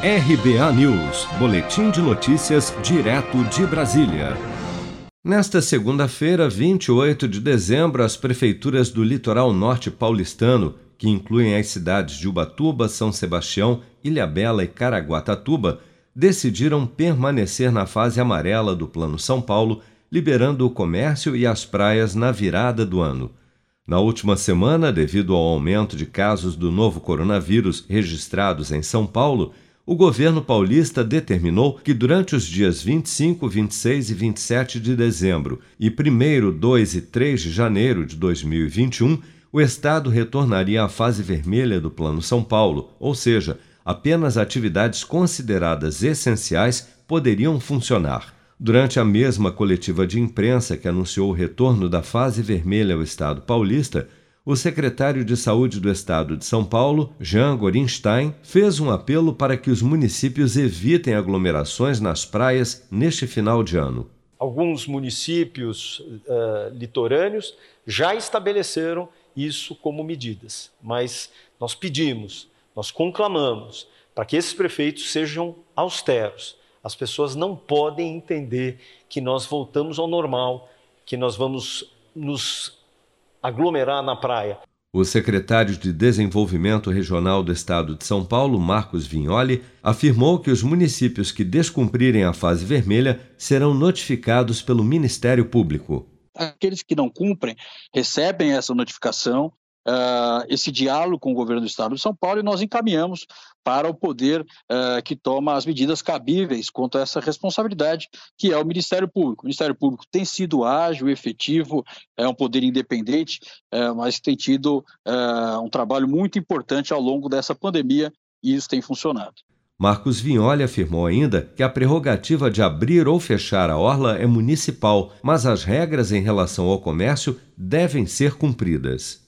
RBA News, Boletim de Notícias, direto de Brasília. Nesta segunda-feira, 28 de dezembro, as prefeituras do litoral norte paulistano, que incluem as cidades de Ubatuba, São Sebastião, Ilhabela e Caraguatatuba, decidiram permanecer na fase amarela do Plano São Paulo, liberando o comércio e as praias na virada do ano. Na última semana, devido ao aumento de casos do novo coronavírus registrados em São Paulo, o governo paulista determinou que durante os dias 25, 26 e 27 de dezembro e 1, 2 e 3 de janeiro de 2021, o Estado retornaria à fase vermelha do Plano São Paulo, ou seja, apenas atividades consideradas essenciais poderiam funcionar. Durante a mesma coletiva de imprensa que anunciou o retorno da fase vermelha ao Estado paulista, o secretário de Saúde do Estado de São Paulo, Jean Gorinstein, fez um apelo para que os municípios evitem aglomerações nas praias neste final de ano. Alguns municípios uh, litorâneos já estabeleceram isso como medidas, mas nós pedimos, nós conclamamos para que esses prefeitos sejam austeros. As pessoas não podem entender que nós voltamos ao normal, que nós vamos nos aglomerar na praia. O secretário de Desenvolvimento Regional do Estado de São Paulo, Marcos Vignoli, afirmou que os municípios que descumprirem a fase vermelha serão notificados pelo Ministério Público. Aqueles que não cumprem recebem essa notificação uh, esse diálogo com o governo do Estado de São Paulo e nós encaminhamos para o poder uh, que toma as medidas cabíveis quanto a essa responsabilidade, que é o Ministério Público. O Ministério Público tem sido ágil, efetivo, é um poder independente, uh, mas tem tido um trabalho muito importante ao longo dessa pandemia e isso tem funcionado. Marcos Vignoli afirmou ainda que a prerrogativa de abrir ou fechar a orla é municipal, mas as regras em relação ao comércio devem ser cumpridas.